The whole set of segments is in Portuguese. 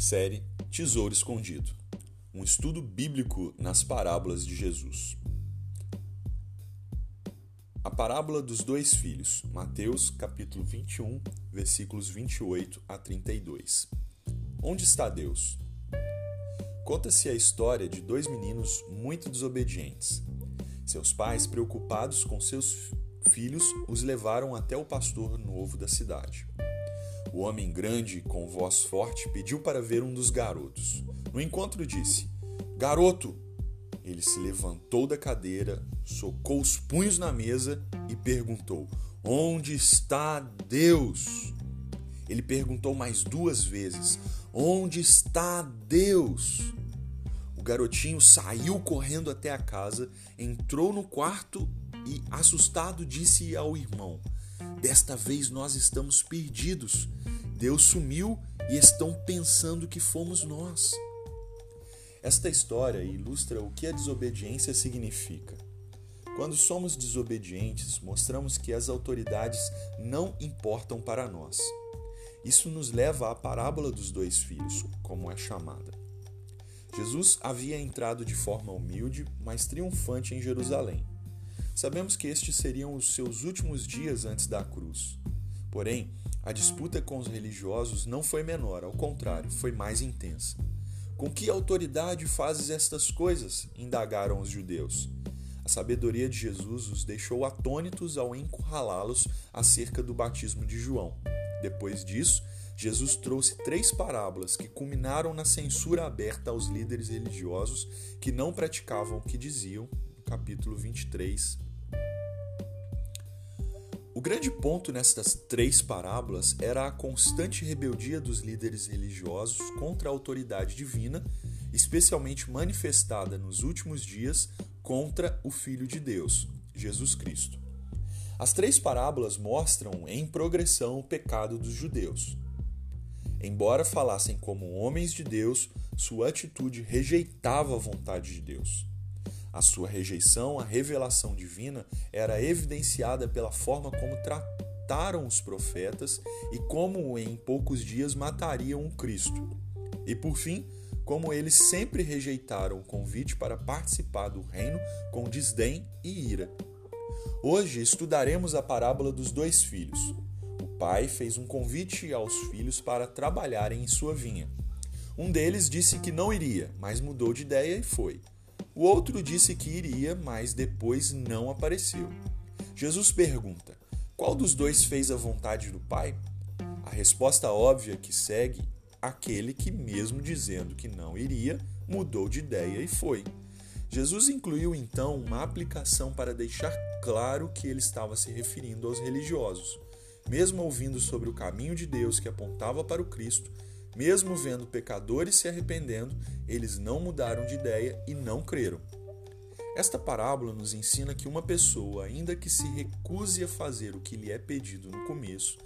Série Tesouro Escondido um estudo bíblico nas parábolas de Jesus. A parábola dos dois filhos, Mateus capítulo 21, versículos 28 a 32. Onde está Deus? Conta-se a história de dois meninos muito desobedientes. Seus pais, preocupados com seus filhos, os levaram até o pastor novo da cidade. O homem grande, com voz forte, pediu para ver um dos garotos. No encontro, disse: Garoto! Ele se levantou da cadeira, socou os punhos na mesa e perguntou: Onde está Deus? Ele perguntou mais duas vezes: Onde está Deus? O garotinho saiu correndo até a casa, entrou no quarto e, assustado, disse ao irmão: Desta vez nós estamos perdidos. Deus sumiu e estão pensando que fomos nós. Esta história ilustra o que a desobediência significa. Quando somos desobedientes, mostramos que as autoridades não importam para nós. Isso nos leva à parábola dos dois filhos, como é chamada. Jesus havia entrado de forma humilde, mas triunfante em Jerusalém. Sabemos que estes seriam os seus últimos dias antes da cruz. Porém, a disputa com os religiosos não foi menor, ao contrário, foi mais intensa. Com que autoridade fazes estas coisas? indagaram os judeus. A sabedoria de Jesus os deixou atônitos ao encurralá-los acerca do batismo de João. Depois disso, Jesus trouxe três parábolas que culminaram na censura aberta aos líderes religiosos que não praticavam o que diziam, capítulo 23, o grande ponto nestas três parábolas era a constante rebeldia dos líderes religiosos contra a autoridade divina, especialmente manifestada nos últimos dias contra o Filho de Deus, Jesus Cristo. As três parábolas mostram em progressão o pecado dos judeus. Embora falassem como homens de Deus, sua atitude rejeitava a vontade de Deus. A sua rejeição à revelação divina era evidenciada pela forma como trataram os profetas e como em poucos dias matariam o Cristo. E por fim, como eles sempre rejeitaram o convite para participar do reino com desdém e ira. Hoje estudaremos a parábola dos dois filhos. O pai fez um convite aos filhos para trabalharem em sua vinha. Um deles disse que não iria, mas mudou de ideia e foi. O outro disse que iria, mas depois não apareceu. Jesus pergunta: Qual dos dois fez a vontade do Pai? A resposta óbvia que segue aquele que, mesmo dizendo que não iria, mudou de ideia e foi. Jesus incluiu então uma aplicação para deixar claro que ele estava se referindo aos religiosos. Mesmo ouvindo sobre o caminho de Deus que apontava para o Cristo, mesmo vendo pecadores se arrependendo, eles não mudaram de ideia e não creram. Esta parábola nos ensina que uma pessoa, ainda que se recuse a fazer o que lhe é pedido no começo,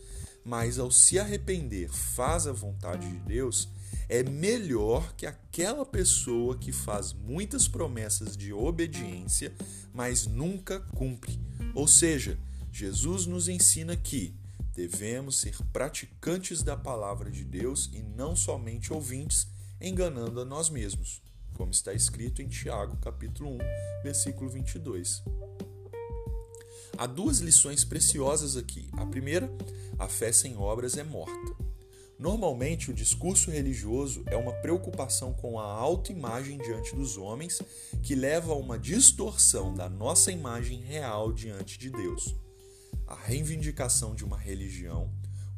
mas ao se arrepender faz a vontade de Deus, é melhor que aquela pessoa que faz muitas promessas de obediência, mas nunca cumpre. Ou seja, Jesus nos ensina que Devemos ser praticantes da palavra de Deus e não somente ouvintes, enganando a nós mesmos, como está escrito em Tiago, capítulo 1, versículo 22. Há duas lições preciosas aqui. A primeira, a fé sem obras é morta. Normalmente, o discurso religioso é uma preocupação com a autoimagem diante dos homens que leva a uma distorção da nossa imagem real diante de Deus a reivindicação de uma religião,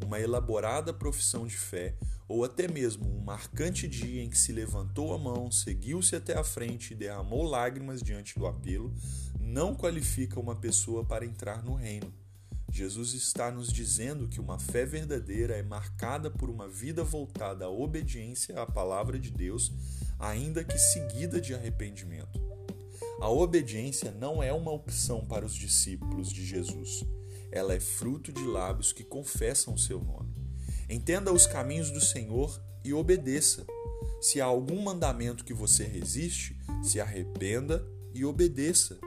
uma elaborada profissão de fé ou até mesmo um marcante dia em que se levantou a mão, seguiu-se até a frente e derramou lágrimas diante do apelo, não qualifica uma pessoa para entrar no reino. Jesus está nos dizendo que uma fé verdadeira é marcada por uma vida voltada à obediência à palavra de Deus, ainda que seguida de arrependimento. A obediência não é uma opção para os discípulos de Jesus ela é fruto de lábios que confessam o seu nome. Entenda os caminhos do Senhor e obedeça. Se há algum mandamento que você resiste, se arrependa e obedeça.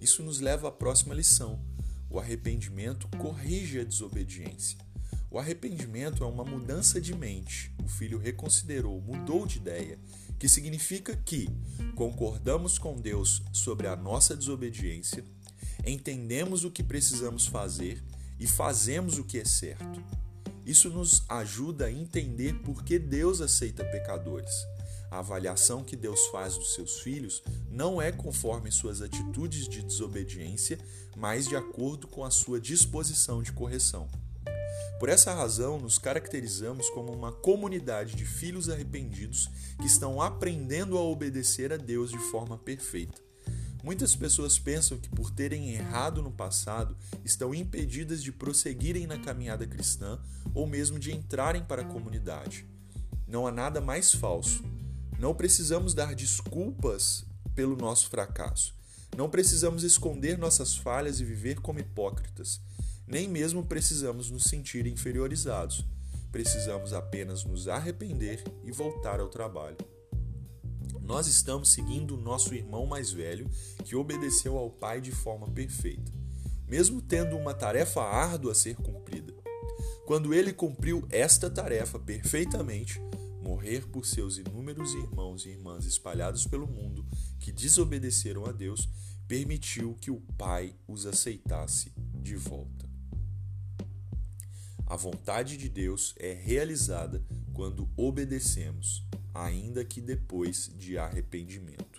Isso nos leva à próxima lição. O arrependimento corrige a desobediência. O arrependimento é uma mudança de mente. O filho reconsiderou, mudou de ideia, que significa que concordamos com Deus sobre a nossa desobediência, entendemos o que precisamos fazer e fazemos o que é certo. Isso nos ajuda a entender por que Deus aceita pecadores. A avaliação que Deus faz dos seus filhos não é conforme suas atitudes de desobediência, mas de acordo com a sua disposição de correção. Por essa razão, nos caracterizamos como uma comunidade de filhos arrependidos que estão aprendendo a obedecer a Deus de forma perfeita. Muitas pessoas pensam que, por terem errado no passado, estão impedidas de prosseguirem na caminhada cristã ou mesmo de entrarem para a comunidade. Não há nada mais falso. Não precisamos dar desculpas pelo nosso fracasso. Não precisamos esconder nossas falhas e viver como hipócritas. Nem mesmo precisamos nos sentir inferiorizados. Precisamos apenas nos arrepender e voltar ao trabalho. Nós estamos seguindo o nosso irmão mais velho que obedeceu ao pai de forma perfeita, mesmo tendo uma tarefa árdua a ser cumprida. Quando ele cumpriu esta tarefa perfeitamente, morrer por seus inúmeros irmãos e irmãs espalhados pelo mundo que desobedeceram a Deus, permitiu que o Pai os aceitasse de volta. A vontade de Deus é realizada quando obedecemos, ainda que depois de arrependimento.